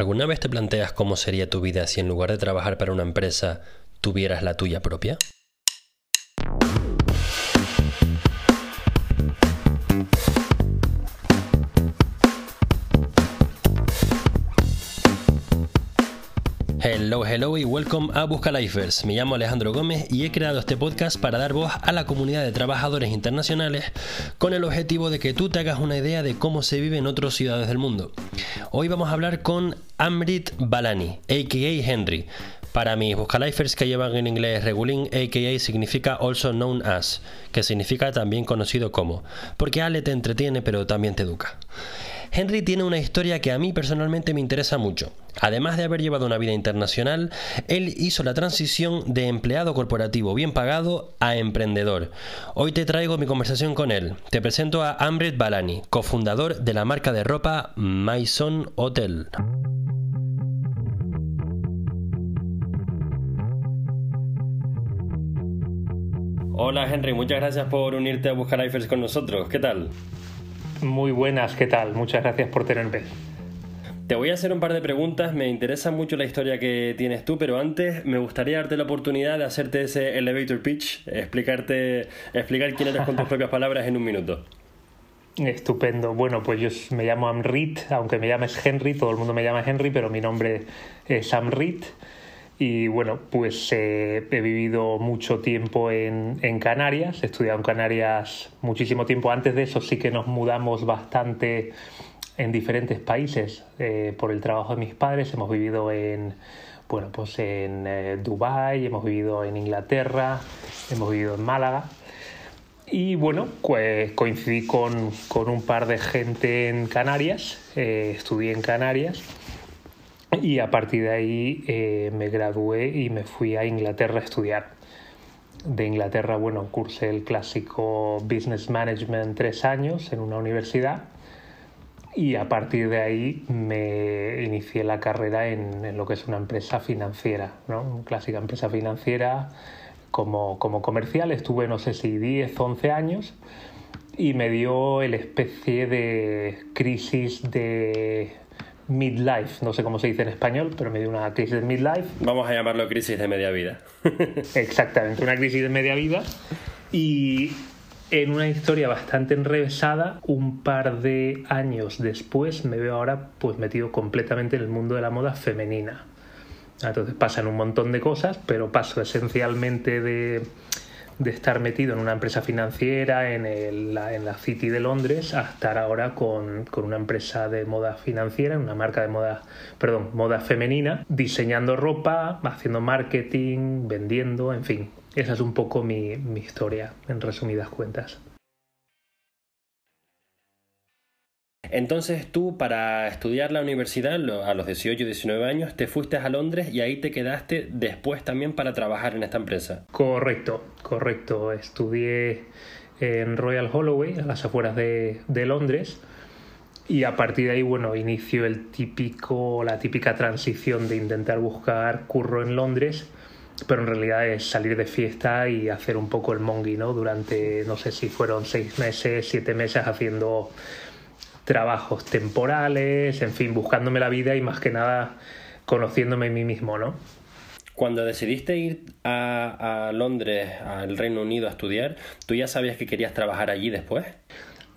¿Alguna vez te planteas cómo sería tu vida si en lugar de trabajar para una empresa tuvieras la tuya propia? Hello, hello y welcome a Busca Lifers. Me llamo Alejandro Gómez y he creado este podcast para dar voz a la comunidad de trabajadores internacionales con el objetivo de que tú te hagas una idea de cómo se vive en otras ciudades del mundo. Hoy vamos a hablar con Amrit Balani, aka Henry. Para mis buscalifers que llevan en inglés regulín, aka significa also known as, que significa también conocido como, porque Ale te entretiene pero también te educa. Henry tiene una historia que a mí personalmente me interesa mucho. Además de haber llevado una vida internacional, él hizo la transición de empleado corporativo bien pagado a emprendedor. Hoy te traigo mi conversación con él. Te presento a Amrit Balani, cofundador de la marca de ropa Maison Hotel. Hola Henry, muchas gracias por unirte a Buscar Eiffels con nosotros. ¿Qué tal? Muy buenas, ¿qué tal? Muchas gracias por tenerme. Te voy a hacer un par de preguntas, me interesa mucho la historia que tienes tú, pero antes me gustaría darte la oportunidad de hacerte ese elevator pitch, explicarte, explicar quién eres con tus propias palabras en un minuto. Estupendo. Bueno, pues yo me llamo Amrit, aunque me llames Henry, todo el mundo me llama Henry, pero mi nombre es Amrit. Y bueno, pues eh, he vivido mucho tiempo en, Canarias, he estudiado en Canarias muchísimo tiempo. Antes de eso sí que nos mudamos bastante en diferentes países eh, por el trabajo de mis padres. Hemos vivido en, bueno, pues en eh, Dubái, hemos vivido en Inglaterra, hemos vivido en Málaga. Y bueno, pues coincidí con, con un par de gente en Canarias, estudié en Canarias y a partir de ahí eh, me gradué y me fui a Inglaterra a estudiar. De Inglaterra, bueno, cursé el clásico Business Management tres años en una universidad y a partir de ahí me inicié la carrera en, lo que es una empresa financiera, ¿no? Una clásica empresa financiera como, como comercial. Estuve, no sé si 10, 11 años y me dio el especie de crisis de midlife, no sé cómo se dice en español, pero me dio una crisis de midlife. Vamos a llamarlo crisis de media vida. Exactamente, una crisis de media vida. Y en una historia bastante enrevesada, un par de años después me veo ahora pues metido completamente en el mundo de la moda femenina. Entonces pasan un montón de cosas, pero paso esencialmente de de estar metido en una empresa financiera en, el, en la City de Londres a estar ahora con, con, una empresa de moda financiera, una marca de moda, perdón, moda femenina, diseñando ropa, haciendo marketing, vendiendo, en fin. Esa es un poco mi, mi historia, en resumidas cuentas. Entonces tú para estudiar la universidad a los 18 y 19 años te fuiste a Londres y ahí te quedaste después también para trabajar en esta empresa. Correcto, correcto. Estudié en Royal Holloway, a las afueras de, Londres. Y a partir de ahí, bueno, inicio el típico, la típica transición de intentar buscar curro en Londres, pero en realidad es salir de fiesta y hacer un poco el mongi, ¿no? Durante, no sé si fueron seis meses, siete meses haciendo trabajos temporales, en fin, buscándome la vida y más que nada conociéndome a mí mismo, ¿no? Cuando decidiste ir a, Londres, al Reino Unido, a estudiar, ¿tú ya sabías que querías trabajar allí después?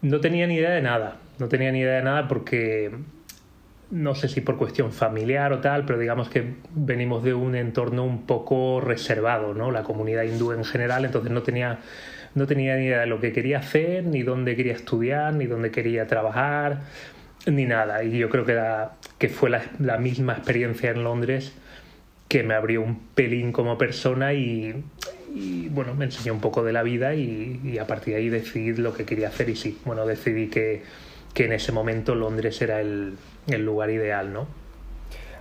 No tenía ni idea de nada, no tenía ni idea de nada porque no sé si por cuestión familiar o tal, pero digamos que venimos de un entorno un poco reservado, ¿no? La comunidad hindú en general, entonces no tenía no tenía ni idea de lo que quería hacer, ni dónde quería estudiar, ni dónde quería trabajar, ni nada. Y yo creo que, que fue la, misma experiencia en Londres que me abrió un pelín como persona y, bueno, me enseñó un poco de la vida y, a partir de ahí decidí lo que quería hacer y sí, bueno, decidí que, que en ese momento Londres era el, el lugar ideal, ¿no?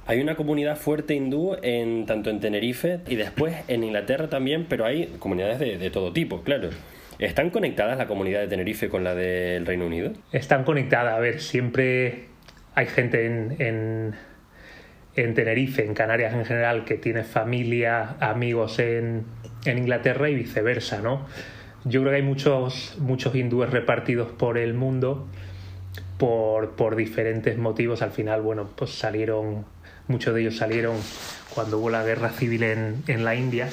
Hay una comunidad fuerte hindú en, tanto en Tenerife y después en Inglaterra también, pero hay comunidades de, todo tipo, claro. ¿Están conectadas la comunidad de Tenerife con la del Reino Unido? Están conectadas. A ver, siempre hay gente en, en, Tenerife, en Canarias en general, que tiene familia, amigos en, en, Inglaterra y viceversa, ¿no? Yo creo que hay muchos, muchos hindúes repartidos por el mundo por, por diferentes motivos. Al final, bueno, pues salieron, muchos de ellos salieron cuando hubo la guerra civil en, en la India,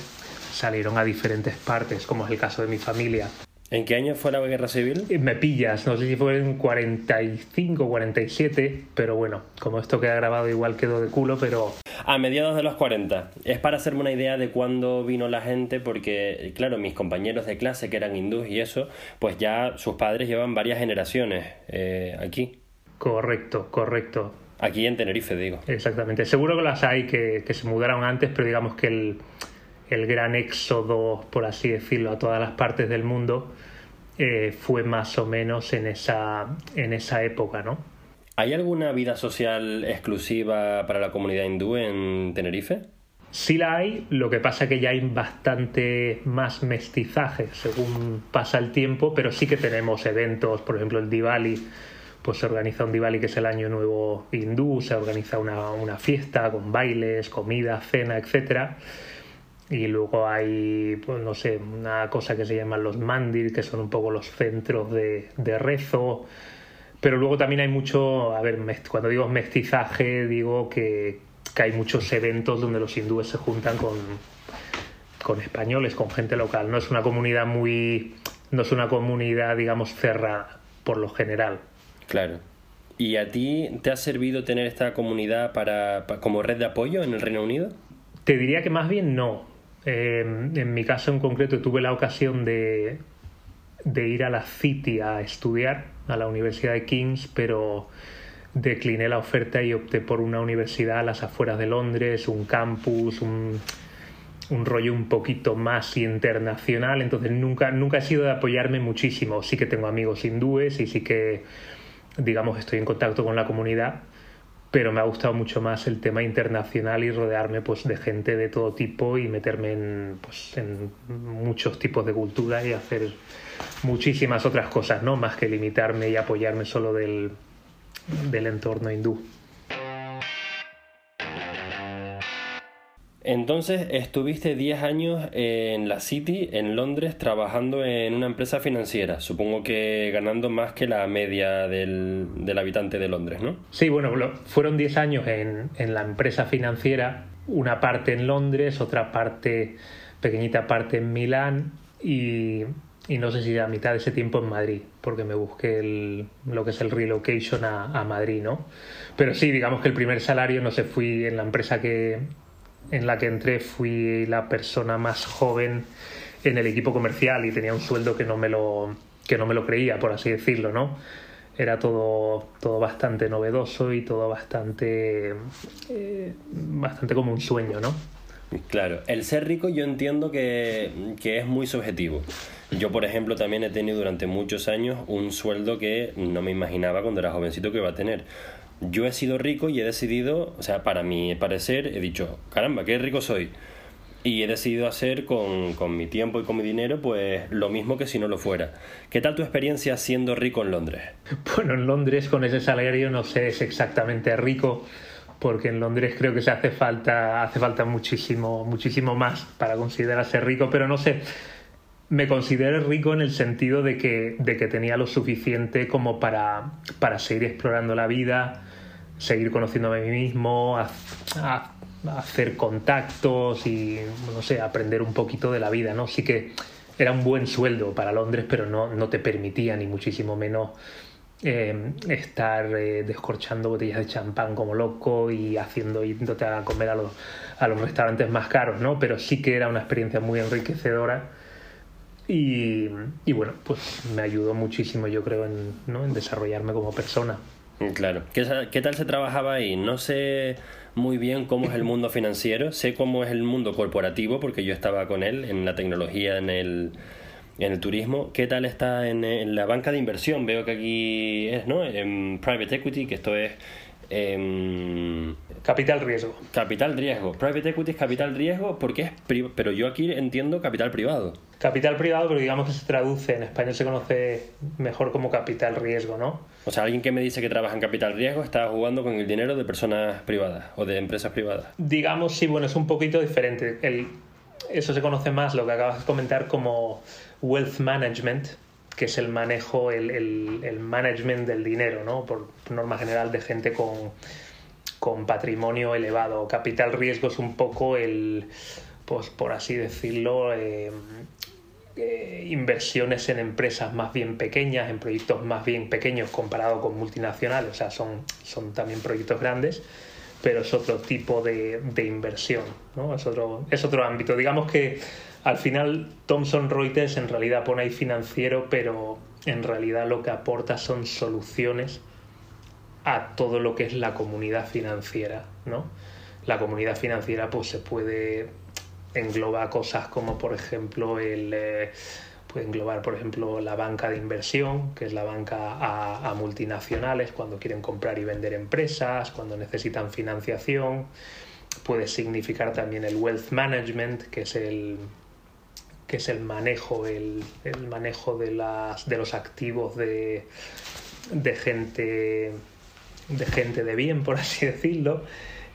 salieron a diferentes partes, como es el caso de mi familia. ¿En qué año fue la guerra civil? Eh, me pillas, no sé si fue en 45 o 47, pero bueno, como esto queda grabado igual quedó de culo, pero... A mediados de los 40. Es para hacerme una idea de cuándo vino la gente, porque claro, mis compañeros de clase que eran hindús y eso, pues ya sus padres llevan varias generaciones eh, aquí. Correcto, correcto. Aquí en Tenerife, digo. Exactamente. Seguro que las hay que, que se mudaron antes, pero digamos que el el gran éxodo, por así decirlo, a todas las partes del mundo, eh, fue más o menos en esa, en esa época, ¿no? ¿Hay alguna vida social exclusiva para la comunidad hindú en Tenerife? Sí la hay, lo que pasa que ya hay bastante más mestizaje según pasa el tiempo, pero sí que tenemos eventos, por ejemplo el Diwali, pues se organiza un Diwali que es el año nuevo hindú, se organiza una, una fiesta con bailes, comida, cena, etcétera y luego hay, pues no sé, una cosa que se llaman los mandir, que son un poco los centros de, de rezo. Pero luego también hay mucho, a ver, cuando digo mestizaje, digo que, que hay muchos eventos donde los hindúes se juntan con, con españoles, con gente local. No es una comunidad muy, no es una comunidad, digamos, cerrada por lo general. Claro. ¿Y a ti te ha servido tener esta comunidad para, como red de apoyo en el Reino Unido? Te diría que más bien no. Eh, en mi caso en concreto tuve la ocasión de, de ir a la City a estudiar, a la Universidad de King's, pero decliné la oferta y opté por una universidad a las afueras de Londres, un campus, un, un rollo un poquito más internacional, entonces nunca, nunca he sido de apoyarme muchísimo. Sí que tengo amigos hindúes y sí que, digamos, estoy en contacto con la comunidad, pero me ha gustado mucho más el tema internacional y rodearme pues de gente de todo tipo y meterme en, pues, en muchos tipos de cultura y hacer muchísimas otras cosas, ¿no? Más que limitarme y apoyarme solo del, del entorno hindú. Entonces estuviste 10 años en la City, en Londres, trabajando en una empresa financiera, supongo que ganando más que la media del, del habitante de Londres, ¿no? Sí, bueno, fueron 10 años en, en, la empresa financiera, una parte en Londres, otra parte, pequeñita parte en Milán y, y no sé si a mitad de ese tiempo en Madrid, porque me busqué lo que es el relocation a, a Madrid, ¿no? Pero sí, digamos que el primer salario, no sé, fui en la empresa que en la que entré fui la persona más joven en el equipo comercial y tenía un sueldo que no me lo, que no me lo creía, por así decirlo, ¿no? Era todo, todo bastante novedoso y todo bastante, eh, bastante como un sueño, ¿no? Claro, el ser rico yo entiendo que, que, es muy subjetivo. Yo, por ejemplo, también he tenido durante muchos años un sueldo que no me imaginaba cuando era jovencito que iba a tener yo he sido rico y he decidido, o sea, para mi parecer, he dicho, caramba, qué rico soy. Y he decidido hacer con, con, mi tiempo y con mi dinero, pues lo mismo que si no lo fuera. ¿Qué tal tu experiencia siendo rico en Londres? Bueno, en Londres con ese salario no sé, es exactamente rico, porque en Londres creo que se hace falta, hace falta muchísimo, muchísimo más para considerarse rico, pero no sé. Me considero rico en el sentido de que, de que tenía lo suficiente como para, para seguir explorando la vida, seguir conociéndome a mí mismo, hacer contactos y, no sé, aprender un poquito de la vida, ¿no? Sí que era un buen sueldo para Londres, pero no, no te permitía ni muchísimo menos eh, estar eh, descorchando botellas de champán como loco y haciendo, yéndote a comer a los, a los restaurantes más caros, ¿no? Pero sí que era una experiencia muy enriquecedora y, y bueno, pues me ayudó muchísimo, yo creo, en, ¿no? en desarrollarme como persona. Claro. ¿Qué, ¿Qué, tal se trabaja ahí? No sé muy bien cómo es el mundo financiero, sé cómo es el mundo corporativo, porque yo estaba con él en la tecnología, en el, en el turismo. ¿Qué tal está en, en la banca de inversión? Veo que aquí es, ¿no? En private equity, que esto es eh, capital riesgo. Capital riesgo. Private equity es capital riesgo porque es pero yo aquí entiendo capital privado. Capital privado, pero digamos que se traduce en español se conoce mejor como capital riesgo, ¿no? O sea, alguien que me dice que trabaja en capital riesgo está jugando con el dinero de personas privadas o de empresas privadas. Digamos, sí, bueno, es un poquito diferente. El, eso se conoce más, lo que acabas de comentar, como wealth management, que es el manejo, el, el, management del dinero, ¿no? Por norma general de gente con, con patrimonio elevado. Capital riesgo es un poco el, pues por así decirlo, eh, eh, inversiones en empresas más bien pequeñas, en proyectos más bien pequeños comparado con multinacionales, o sea, son, son también proyectos grandes, pero es otro tipo de, de inversión, ¿no? es, otro, es otro ámbito. Digamos que al final Thomson Reuters en realidad pone ahí financiero, pero en realidad lo que aporta son soluciones a todo lo que es la comunidad financiera, ¿no? La comunidad financiera pues se puede englobar cosas como por ejemplo el eh, englobar por ejemplo la banca de inversión, que es la banca a, a, multinacionales cuando quieren comprar y vender empresas, cuando necesitan financiación. Puede significar también el wealth management, que es el que es el manejo, el, el manejo de, las, de los activos de, de gente de gente de bien, por así decirlo.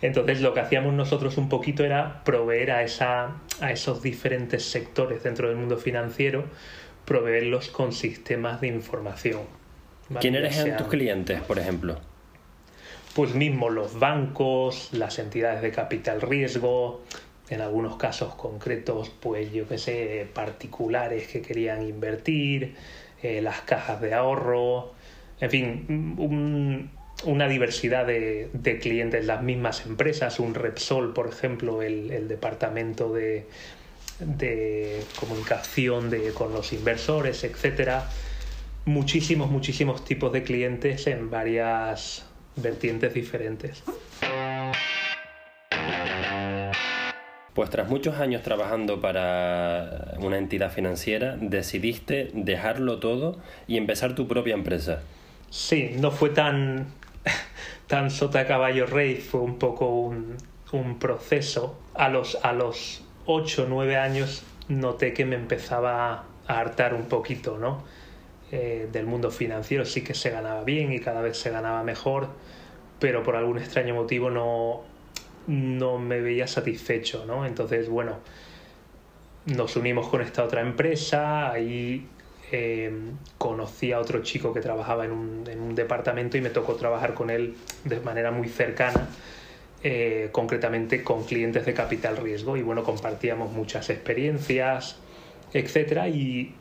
Entonces lo que hacíamos nosotros un poquito era proveer a, esa, a esos diferentes sectores dentro del mundo financiero, proveerlos con sistemas de información. ¿Quiénes eran tus clientes, por ejemplo? Pues mismo los bancos, las entidades de capital riesgo, en algunos casos concretos, pues yo qué sé, particulares que querían invertir, eh, las cajas de ahorro, en fin, un, una diversidad de, de, clientes, las mismas empresas, un Repsol, por ejemplo, el, el departamento de, de comunicación de, con los inversores, etcétera. Muchísimos, muchísimos tipos de clientes en varias vertientes diferentes. Pues tras muchos años trabajando para una entidad financiera, decidiste dejarlo todo y empezar tu propia empresa. Sí, no fue tan, tan sota caballo rey, fue un poco un, proceso. A los, a los 8 o 9 años noté que me empezaba a hartar un poquito, ¿no? Eh, del mundo financiero sí que se ganaba bien y cada vez se ganaba mejor, pero por algún extraño motivo no, no me veía satisfecho, ¿no? Entonces, bueno, nos unimos con esta otra empresa, ahí eh, conocí a otro chico que trabajaba en un, en un, departamento y me tocó trabajar con él de manera muy cercana, eh, concretamente con clientes de capital riesgo. Y bueno, compartíamos muchas experiencias, etcétera, y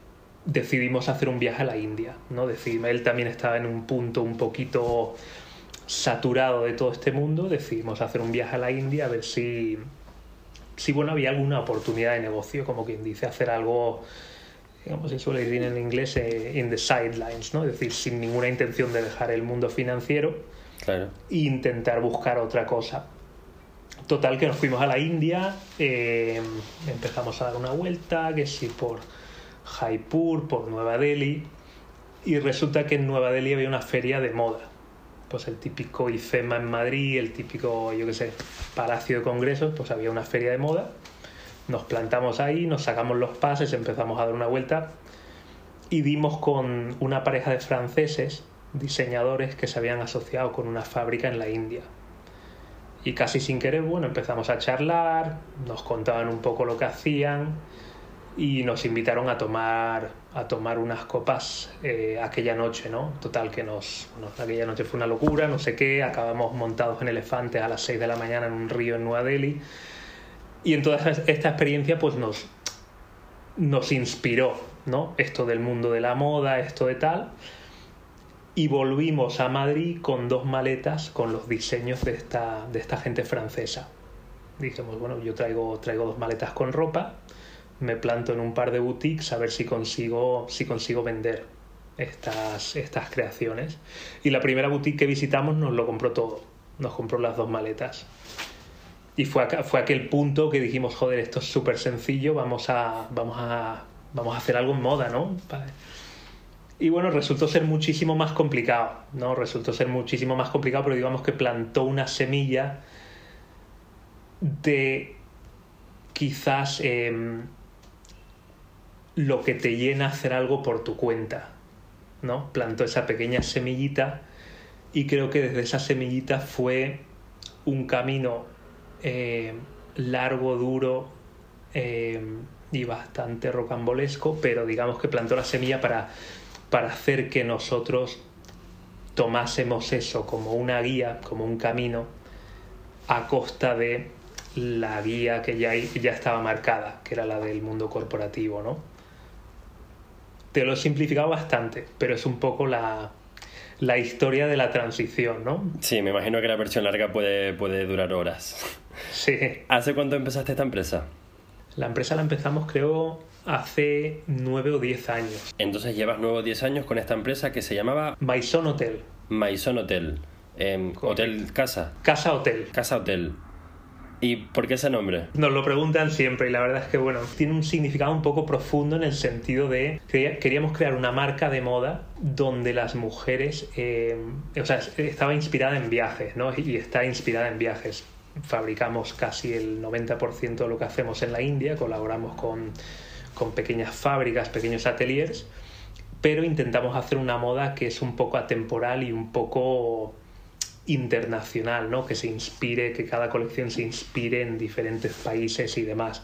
decidimos hacer un viaje a la India. ¿no? Decidimos, él también estaba en un punto un poquito saturado de todo este mundo, decidimos hacer un viaje a la India a ver si, si bueno, había alguna oportunidad de negocio, como quien dice, hacer algo digamos, se suele decir en inglés, eh, in the sidelines, ¿no? Es decir, sin ninguna intención de dejar el mundo financiero claro. e intentar buscar otra cosa. Total, que nos fuimos a la India, eh, empezamos a dar una vuelta, que sí, por Jaipur, por Nueva Delhi, y resulta que en Nueva Delhi había una feria de moda. Pues el típico IFEMA en Madrid, el típico, yo qué sé, Palacio de Congresos, pues había una feria de moda nos plantamos ahí, nos sacamos los pases, empezamos a dar una vuelta y vimos con una pareja de franceses, diseñadores que se habían asociado con una fábrica en la India. Y casi sin querer, bueno, empezamos a charlar, nos contaban un poco lo que hacían y nos invitaron a tomar, a tomar unas copas eh, aquella noche, ¿no? Total, que nos, nos, aquella noche fue una locura, no sé qué, acabamos montados en elefantes a las 6 de la mañana en un río en Nueva Delhi y en toda esta experiencia pues nos, nos inspiró, ¿no? Esto del mundo de la moda, esto de tal. Y volvimos a Madrid con dos maletas con los diseños de esta, de esta gente francesa. Dijimos, bueno, yo traigo, traigo dos maletas con ropa, me planto en un par de boutiques a ver si consigo, si consigo vender estas, estas creaciones. Y la primera boutique que visitamos nos lo compró todo, nos compró las dos maletas. Y fue, fue aquel punto que dijimos, joder, esto es súper sencillo, vamos a, vamos, a, vamos a hacer algo en moda, ¿no? Y bueno, resultó ser muchísimo más complicado, ¿no? Resultó ser muchísimo más complicado, pero digamos que plantó una semilla de quizás eh, lo que te llena hacer algo por tu cuenta, ¿no? Plantó esa pequeña semillita y creo que desde esa semillita fue un camino eh, largo, duro eh, y bastante rocambolesco, pero digamos que plantó la semilla para para hacer que nosotros tomásemos eso como una guía, como un camino, a costa de la guía que ya, ya estaba marcada, que era la del mundo corporativo, ¿no? Te lo he simplificado bastante, pero es un poco la, la historia de la transición, ¿no? Sí, me imagino que la versión larga puede, puede durar horas. Sí. ¿Hace cuánto empezaste esta empresa? La empresa la empezamos, creo, hace nueve o diez años. Entonces llevas nueve o diez años con esta empresa que se llamaba Maison Hotel. Maison Hotel. Em, hotel Casa. Casa Hotel. Casa Hotel. ¿Y por qué ese nombre? Nos lo preguntan siempre y la verdad es que bueno, tiene un significado un poco profundo en el sentido de que queríamos crear una marca de moda donde las mujeres, eh, o sea, estaba inspirada en viajes, ¿no? Y está inspirada en viajes. Fabricamos casi el 90% de lo que hacemos en la India, colaboramos con, con pequeñas fábricas, pequeños ateliers, pero intentamos hacer una moda que es un poco atemporal y un poco internacional, ¿no? que se inspire, que cada colección se inspire en diferentes países y demás.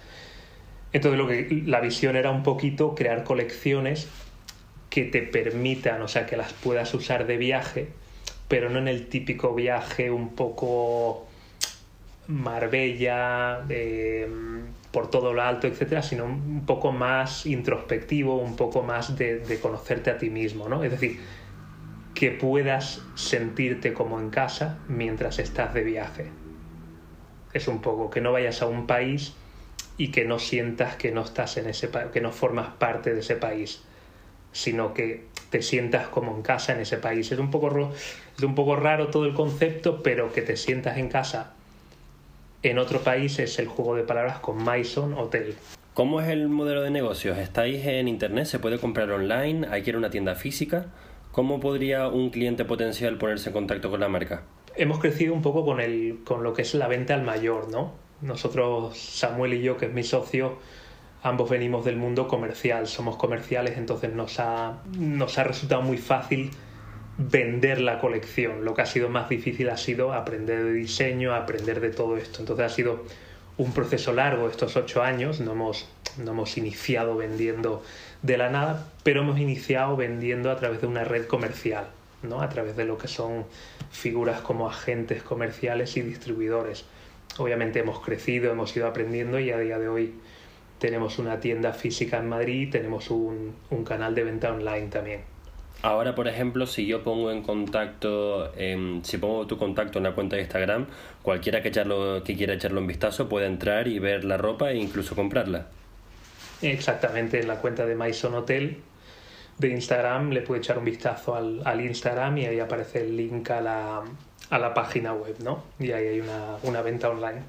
Entonces lo que la visión era un poquito crear colecciones que te permitan, o sea, que las puedas usar de viaje, pero no en el típico viaje un poco Marbella, por todo lo alto, etcétera, sino un poco más introspectivo, un poco más de, de conocerte a ti mismo, ¿no? Es decir, que puedas sentirte como en casa mientras estás de viaje. Es un poco que no vayas a un país y que no sientas que no estás en ese que no formas parte de ese país, sino que te sientas como en casa en ese país. Es un poco es un poco raro todo el concepto, pero que te sientas en casa en otro país es el juego de palabras con Maison Hotel. ¿Cómo es el modelo de negocios? ¿Estáis en internet? ¿Se puede comprar online? ¿Hay que ir a una tienda física? ¿Cómo podría un cliente potencial ponerse en contacto con la marca? Hemos crecido un poco con, el, con lo que es la venta al mayor, ¿no? Nosotros, Samuel y yo, que es mi socio, ambos venimos del mundo comercial, somos comerciales, entonces nos ha, nos ha resultado muy fácil vender la colección. Lo que ha sido más difícil ha sido aprender de diseño, aprender de todo esto. Entonces ha sido un proceso largo estos ocho años, no hemos, no hemos iniciado vendiendo de la nada, pero hemos iniciado vendiendo a través de una red comercial, ¿no? a través de lo que son figuras como agentes comerciales y distribuidores. Obviamente hemos crecido, hemos ido aprendiendo y a día de hoy tenemos una tienda física en Madrid y tenemos un, canal de venta online también. Ahora, por ejemplo, si yo pongo en contacto, si pongo tu contacto en la cuenta de Instagram, cualquiera que, echarlo, que quiera echarlo un vistazo puede entrar y ver la ropa e incluso comprarla. Exactamente, en la cuenta de Maison Hotel de Instagram le puede echar un vistazo al, al Instagram y ahí aparece el link a la, a la página web, ¿no? Y ahí hay una, una venta online.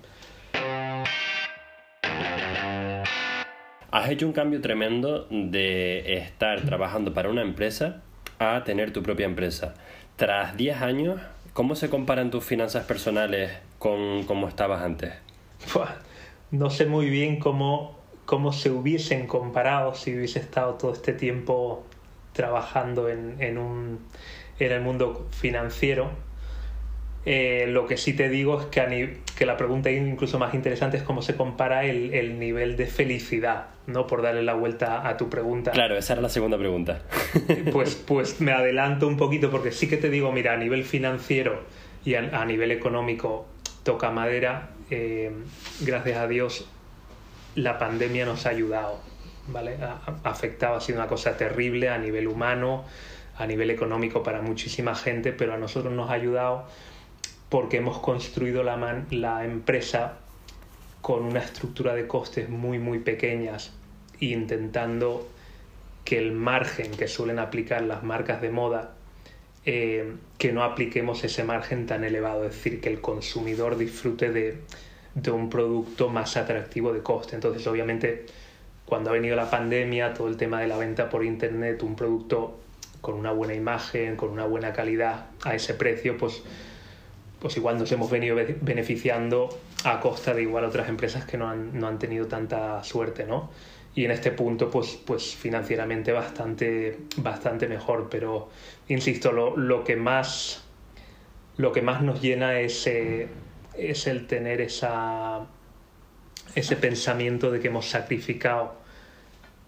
Has hecho un cambio tremendo de estar trabajando para una empresa a tener tu propia empresa. Tras 10 años, ¿cómo se comparan tus finanzas personales con cómo estabas antes? No sé muy bien cómo, cómo se hubiesen comparado si hubiese estado todo este tiempo trabajando en, en, un, en el mundo financiero. Eh, lo que sí te digo es que, que la pregunta incluso más interesante es cómo se compara el, el, nivel de felicidad, ¿no? Por darle la vuelta a tu pregunta. Claro, esa era la segunda pregunta. pues, pues me adelanto un poquito porque sí que te digo, mira, a nivel financiero y a, a nivel económico toca madera. Eh, gracias a Dios la pandemia nos ha ayudado, ¿vale? Ha, afectado, ha sido una cosa terrible a nivel humano, a nivel económico para muchísima gente, pero a nosotros nos ha ayudado porque hemos construido la, la empresa con una estructura de costes muy, muy pequeñas intentando que el margen que suelen aplicar las marcas de moda, eh, que no apliquemos ese margen tan elevado, es decir, que el consumidor disfrute de, de un producto más atractivo de coste. Entonces, obviamente, cuando ha venido la pandemia, todo el tema de la venta por internet, un producto con una buena imagen, con una buena calidad a ese precio, pues, pues igual nos hemos venido beneficiando a costa de igual otras empresas que no han, no han tenido tanta suerte, ¿no? Y en este punto, pues, pues financieramente bastante, bastante mejor. Pero, insisto, lo, lo que más lo que más nos llena es eh, es el tener esa, ese pensamiento de que hemos sacrificado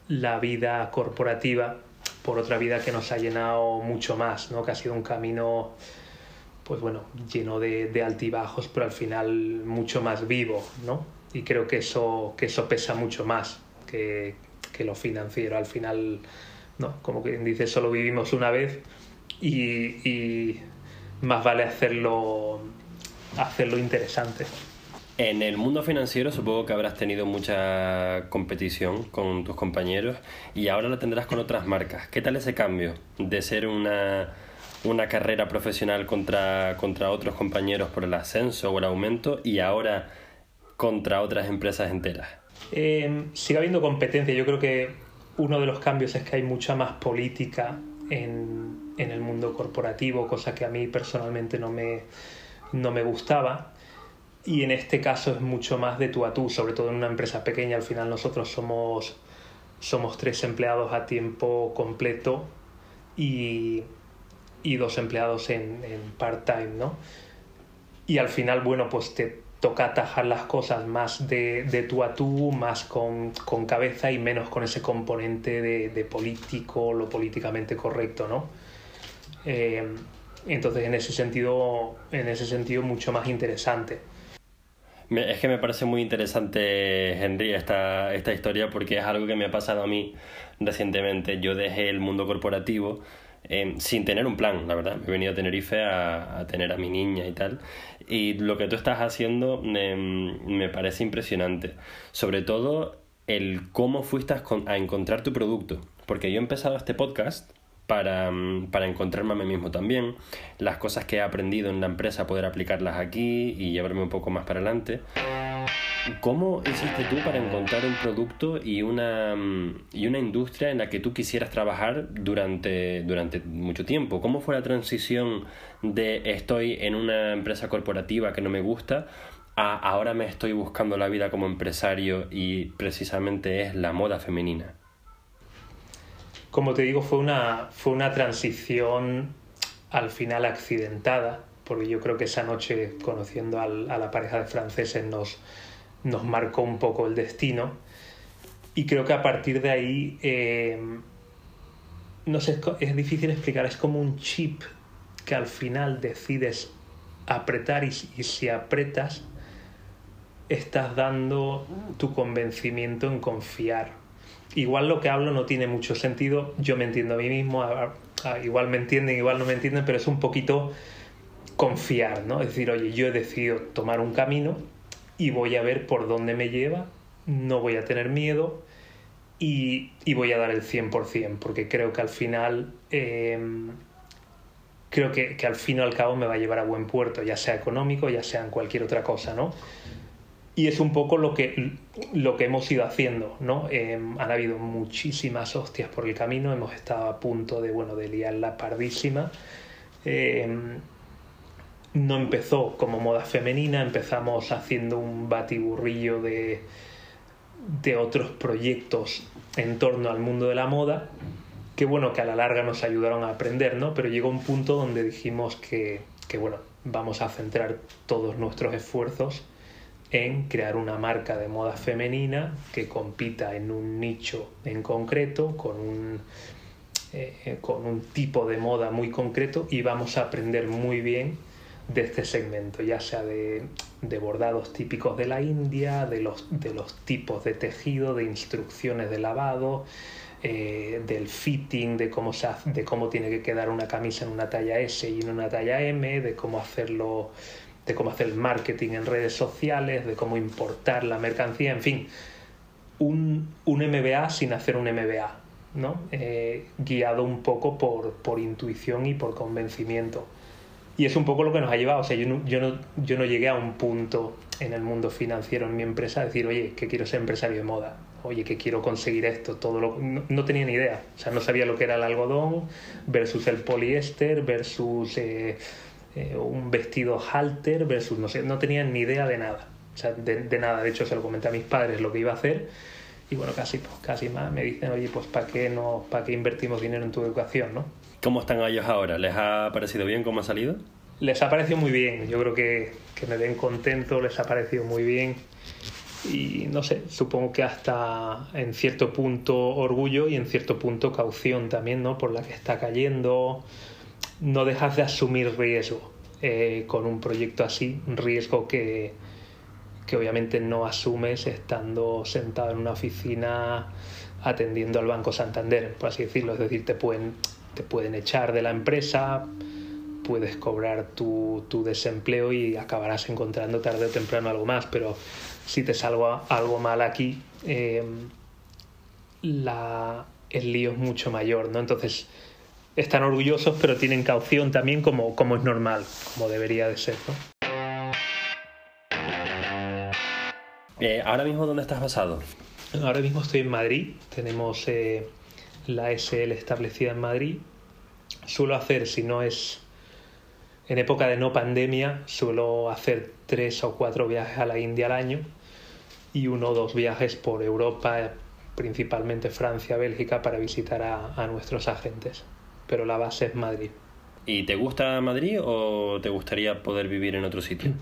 la vida corporativa por otra vida que nos ha llenado mucho más, ¿no? Que ha sido un camino, pues bueno, lleno de, altibajos, pero al final mucho más vivo, ¿no? Y creo que eso, que eso pesa mucho más que, que lo financiero. Al final, ¿no? Como quien dice, solo vivimos una vez y, y más vale hacerlo, hacerlo interesante. En el mundo financiero supongo que habrás tenido mucha competición con tus compañeros y ahora la tendrás con otras marcas. ¿Qué tal ese cambio de ser una, una carrera profesional contra, contra otros compañeros por el ascenso o el aumento y ahora contra otras empresas enteras? Eh, sigue habiendo competencia. Yo creo que uno de los cambios es que hay mucha más política en, en el mundo corporativo, cosa que a mí personalmente no me, no me gustaba y en este caso es mucho más de tú a tú, sobre todo en una empresa pequeña. Al final nosotros somos, somos tres empleados a tiempo completo y, y dos empleados en, part-time, ¿no? Y al final, bueno, pues te toca atajar las cosas más de, de tú a tú, más con, con, cabeza y menos con ese componente de, de político, lo políticamente correcto, ¿no? Eh, entonces, en ese sentido, en ese sentido, mucho más interesante. Es que me parece muy interesante, Henry, esta, esta historia porque es algo que me ha pasado a mí recientemente. Yo dejé el mundo corporativo eh, sin tener un plan, la verdad. Me he venido a Tenerife a, tener a mi niña y tal. Y lo que tú estás haciendo eh, me parece impresionante. Sobre todo el cómo fuiste a encontrar tu producto. Porque yo he empezado este podcast para, mm, para, encontrarme a mí mismo también, las cosas que he aprendido en la empresa, poder aplicarlas aquí y llevarme un poco más para adelante. ¿Cómo hiciste tú para encontrar un producto y una, mm, y una industria en la que tú quisieras trabajar durante, durante mucho tiempo? ¿Cómo fue la transición de estoy en una empresa corporativa que no me gusta a ahora me estoy buscando la vida como empresario y precisamente es la moda femenina? Como te digo, fue una, fue una transición al final accidentada, porque yo creo que esa noche, conociendo a la pareja de franceses, nos, nos marcó un poco el destino. Y creo que a partir de ahí, eh, no sé, es difícil explicar, es como un chip que al final decides apretar y si apretas, estás dando tu convencimiento en confiar igual lo que hablo no tiene mucho sentido, yo me entiendo a mí mismo, igual me entienden, igual no me entienden, pero es un poquito confiar, ¿no? Es decir, oye, yo he decidido tomar un camino y voy a ver por dónde me lleva, no voy a tener miedo y, y voy a dar el 100%, porque creo que al final... Eh, creo que, que al fin y al cabo me va a llevar a buen puerto, ya sea económico, ya sea en cualquier otra cosa, ¿no? Y es un poco lo que, lo que hemos ido haciendo, ¿no? Eh, han habido muchísimas hostias por el camino, hemos estado a punto de, bueno, de liar la pardísima. Eh, no empezó como moda femenina, empezamos haciendo un batiburrillo de, de otros proyectos en torno al mundo de la moda, que bueno, que a la larga nos ayudaron a aprender, ¿no? Pero llegó un punto donde dijimos que, que bueno, vamos a centrar todos nuestros esfuerzos en crear una marca de moda femenina que compita en un nicho en concreto, con un, eh, con un tipo de moda muy concreto y vamos a aprender muy bien de este segmento, ya sea de, de bordados típicos de la India, de los, de los tipos de tejido, de instrucciones de lavado, eh, del fitting, de cómo, se de cómo tiene que quedar una camisa en una talla S y en una talla M, de cómo hacerlo de cómo hacer marketing en redes sociales, de cómo importar la mercancía, en fin, un, un MBA sin hacer un MBA, ¿no? Eh, guiado un poco por, por intuición y por convencimiento. Y es un poco lo que nos ha llevado. O sea, yo no, yo, no, yo no llegué a un punto en el mundo financiero, en mi empresa, a decir, oye, que quiero ser empresario de moda, oye, que quiero conseguir esto, todo lo... No, no tenía ni idea. O sea, no sabía lo que era el algodón versus el poliéster versus... Eh, eh, un vestido halter versus, no sé, no tenían ni idea de nada. O sea, de, de, nada. De hecho, se lo comenté a mis padres lo que iba a hacer. Y bueno, casi, pues, casi más me dicen, oye, pues ¿para qué, no, ¿para qué invertimos dinero en tu educación? ¿no? ¿Cómo están ellos ahora? ¿Les ha parecido bien cómo ha salido? Les ha parecido muy bien. Yo creo que, que me ven contento, les ha parecido muy bien. y no sé, supongo que hasta en cierto punto orgullo y en cierto punto caución también, ¿no? Por la que está cayendo. No dejas de asumir riesgo eh, con un proyecto así, un riesgo que, que obviamente no asumes estando sentado en una oficina atendiendo al Banco Santander, por así decirlo. Es decir, te pueden, te pueden echar de la empresa, puedes cobrar tu, tu desempleo y acabarás encontrando tarde o temprano algo más, pero si te salgo algo mal aquí, em, la, el lío es mucho mayor, ¿no? Entonces, están orgullosos, pero tienen caución también como, como es normal, como debería de ser, ¿no? Eh, ¿Ahora mismo dónde estás basado? Ahora mismo estoy en Madrid, tenemos eh, la SL establecida en Madrid. Suelo hacer, si no es en época de no pandemia, suelo hacer tres o cuatro viajes a la India al año y uno o dos viajes por Europa, principalmente Francia, Bélgica, para visitar a, a nuestros agentes. Pero la base es Madrid. ¿Y te gusta Madrid o te gustaría poder vivir en otro sitio?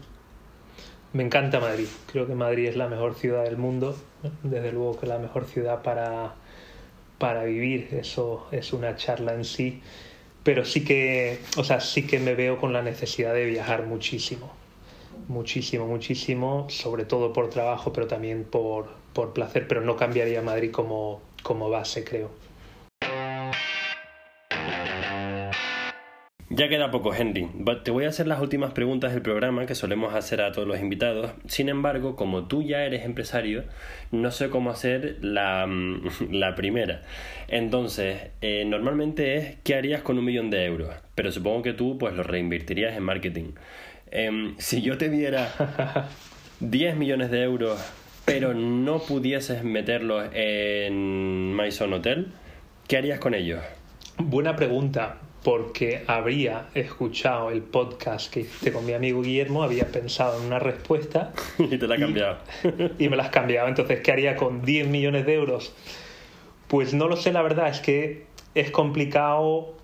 Me encanta Madrid. Creo que Madrid es la mejor ciudad del mundo. Desde luego que la mejor ciudad para, para vivir. Eso es una charla en sí. Pero sí que, o sea, sí que me veo con la necesidad de viajar muchísimo muchísimo, muchísimo, sobre todo por trabajo, pero también por, por placer, pero no cambiaría Madrid como, como base, creo. Ya queda poco, Henry. Te voy a hacer las últimas preguntas del programa que solemos hacer a todos los invitados. Sin embargo, como tú ya eres empresario, no sé cómo hacer la, la primera. Entonces, eh, normalmente es ¿qué harías con un millón de euros? Pero supongo que tú pues lo reinvertirías en marketing. Em, si yo te diera 10 millones de euros, pero no pudieses meterlos en Maison Hotel, ¿qué harías con ellos? Buena pregunta, porque habría escuchado el podcast que hiciste con mi amigo Guillermo, había pensado en una respuesta. y te la ha cambiado. y me la has cambiado. Entonces, ¿qué haría con 10 millones de euros? Pues no lo sé, la verdad, es que es complicado.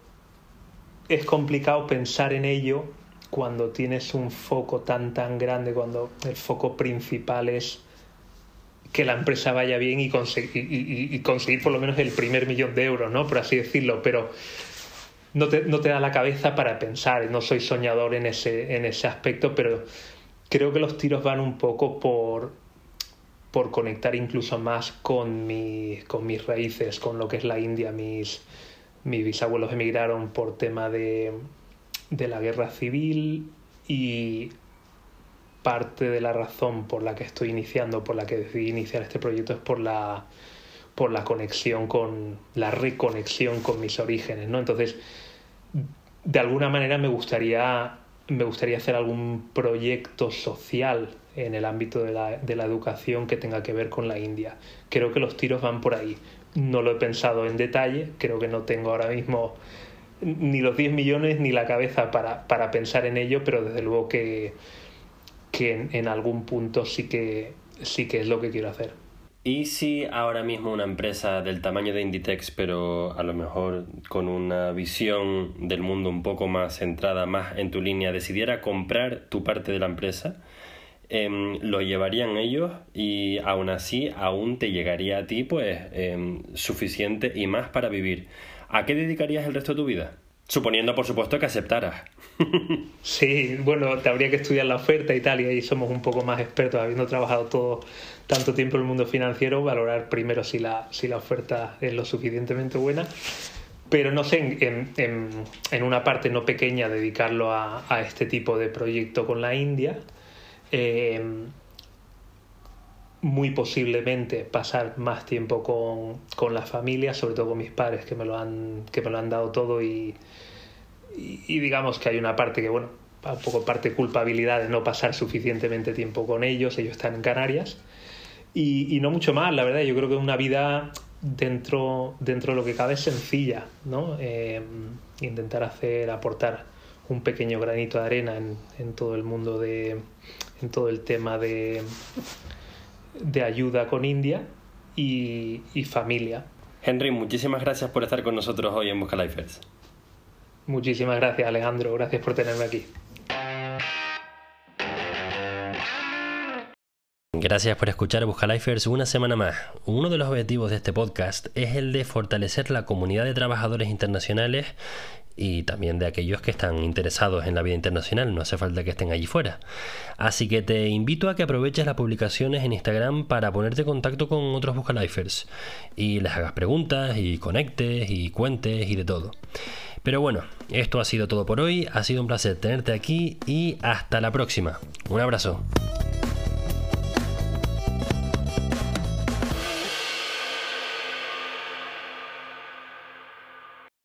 Es complicado pensar en ello cuando tienes un foco tan tan grande, cuando el foco principal es que la empresa vaya bien y, conseguir, conseguir por lo menos el primer millón de euros, ¿no? Por así decirlo, pero no te, no te da la cabeza para pensar, no soy soñador en ese, en ese aspecto, pero creo que los tiros van un poco por, por conectar incluso más con, mi, con mis raíces, con lo que es la India. Mis, mis bisabuelos emigraron por tema de, de la guerra civil y parte de la razón por la que estoy iniciando, por la que decidí iniciar este proyecto es por la, por la conexión con, la reconexión con mis orígenes, ¿no? Entonces, de alguna manera me gustaría, me gustaría hacer algún proyecto social en el ámbito de la, de la educación que tenga que ver con la India. Creo que los tiros van por ahí. No lo he pensado en detalle, creo que no tengo ahora mismo ni los 10 millones ni la cabeza para, para pensar en ello, pero desde luego que, que en, algún punto sí que, sí que es lo que quiero hacer. ¿Y si ahora mismo una empresa del tamaño de Inditex, pero a lo mejor con una visión del mundo un poco más centrada, más en tu línea, decidiera comprar tu parte de la empresa? Em, lo llevarían ellos y aún así aún te llegaría a ti pues em, suficiente y más para vivir. ¿A qué dedicarías el resto de tu vida? Suponiendo, por supuesto, que aceptaras. sí, bueno, te habría que estudiar la oferta y tal, y ahí somos un poco más expertos, habiendo trabajado todo tanto tiempo en el mundo financiero, valorar primero si la, si la oferta es lo suficientemente buena. Pero no sé, en, en, en una parte no pequeña, dedicarlo a, a, este tipo de proyecto con la India. Eh, muy posiblemente pasar más tiempo con, con, la familia, sobre todo con mis padres que me lo han, que me lo han dado todo y, digamos que hay una parte que, bueno, un poco parte culpabilidad de no pasar suficientemente tiempo con ellos, ellos están en Canarias y, y no mucho más, la verdad, yo creo que una vida dentro, dentro de lo que cabe es sencilla, ¿no? Eh, intentar hacer, aportar un pequeño granito de arena en, en todo el mundo de, en todo el tema de de ayuda con India y, y, familia. Henry, muchísimas gracias por estar con nosotros hoy en Busca Lifers. Muchísimas gracias, Alejandro. Gracias por tenerme aquí. Gracias por escuchar Buscalifers una semana más. Uno de los objetivos de este podcast es el de fortalecer la comunidad de trabajadores internacionales y también de aquellos que están interesados en la vida internacional, no hace falta que estén allí fuera. Así que te invito a que aproveches las publicaciones en Instagram para ponerte en contacto con otros Buscalifers y les hagas preguntas y conectes y cuentes y de todo. Pero bueno, esto ha sido todo por hoy, ha sido un placer tenerte aquí y hasta la próxima. Un abrazo.